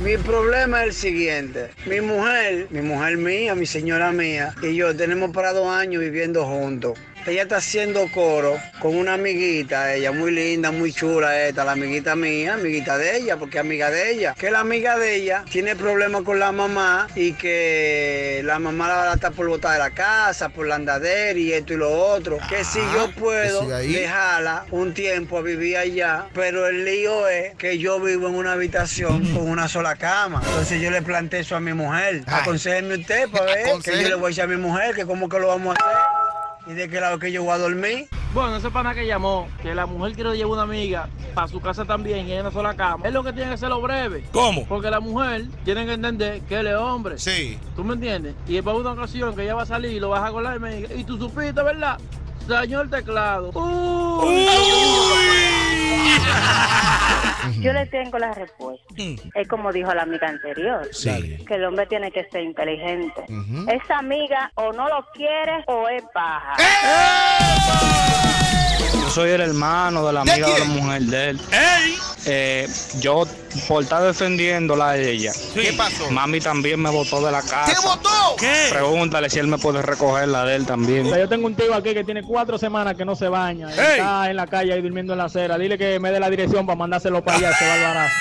Mi problema es el siguiente. Mi mujer, mi mujer mía, mi señora mía y yo tenemos para dos años viviendo juntos. Ella está haciendo coro con una amiguita, ella muy linda, muy chula esta, la amiguita mía, amiguita de ella, porque amiga de ella. Que la amiga de ella tiene problemas con la mamá y que la mamá la está por botar de la casa, por la andadera y esto y lo otro. que si yo puedo dejarla un tiempo a vivir allá, pero el lío es que yo vivo en una habitación con una sola cama. Entonces yo le planteé eso a mi mujer. Aconsejeme usted para ver que yo le voy a decir a mi mujer que cómo que lo vamos a hacer y de qué lado que yo voy a dormir. Bueno, ese pana que llamó, que la mujer quiere llevar una amiga para su casa también y en una sola cama, es lo que tiene que ser lo breve. ¿Cómo? Porque la mujer tiene que entender que él es hombre. Sí. ¿Tú me entiendes? Y es para una ocasión que ella va a salir y lo vas a colar y me diga, ¿y tú supiste, verdad? Señor teclado. Uy. Yo le tengo la respuesta. Es como dijo la amiga anterior. Sí. Que el hombre tiene que ser inteligente. Esa amiga o no lo quiere o es paja. Yo soy el hermano de la ¿De amiga de la mujer de él. ¡Ey! Eh, yo, por estar defendiéndola a ella, ¿Qué pasó? mami también me botó de la ¿Te casa. votó? ¿Qué? Pregúntale si él me puede recoger la de él también. Yo tengo un tío aquí que tiene cuatro semanas que no se baña. Ey. Está en la calle ahí durmiendo en la acera. Dile que me dé la dirección para mandárselo para allá, se va al barazo.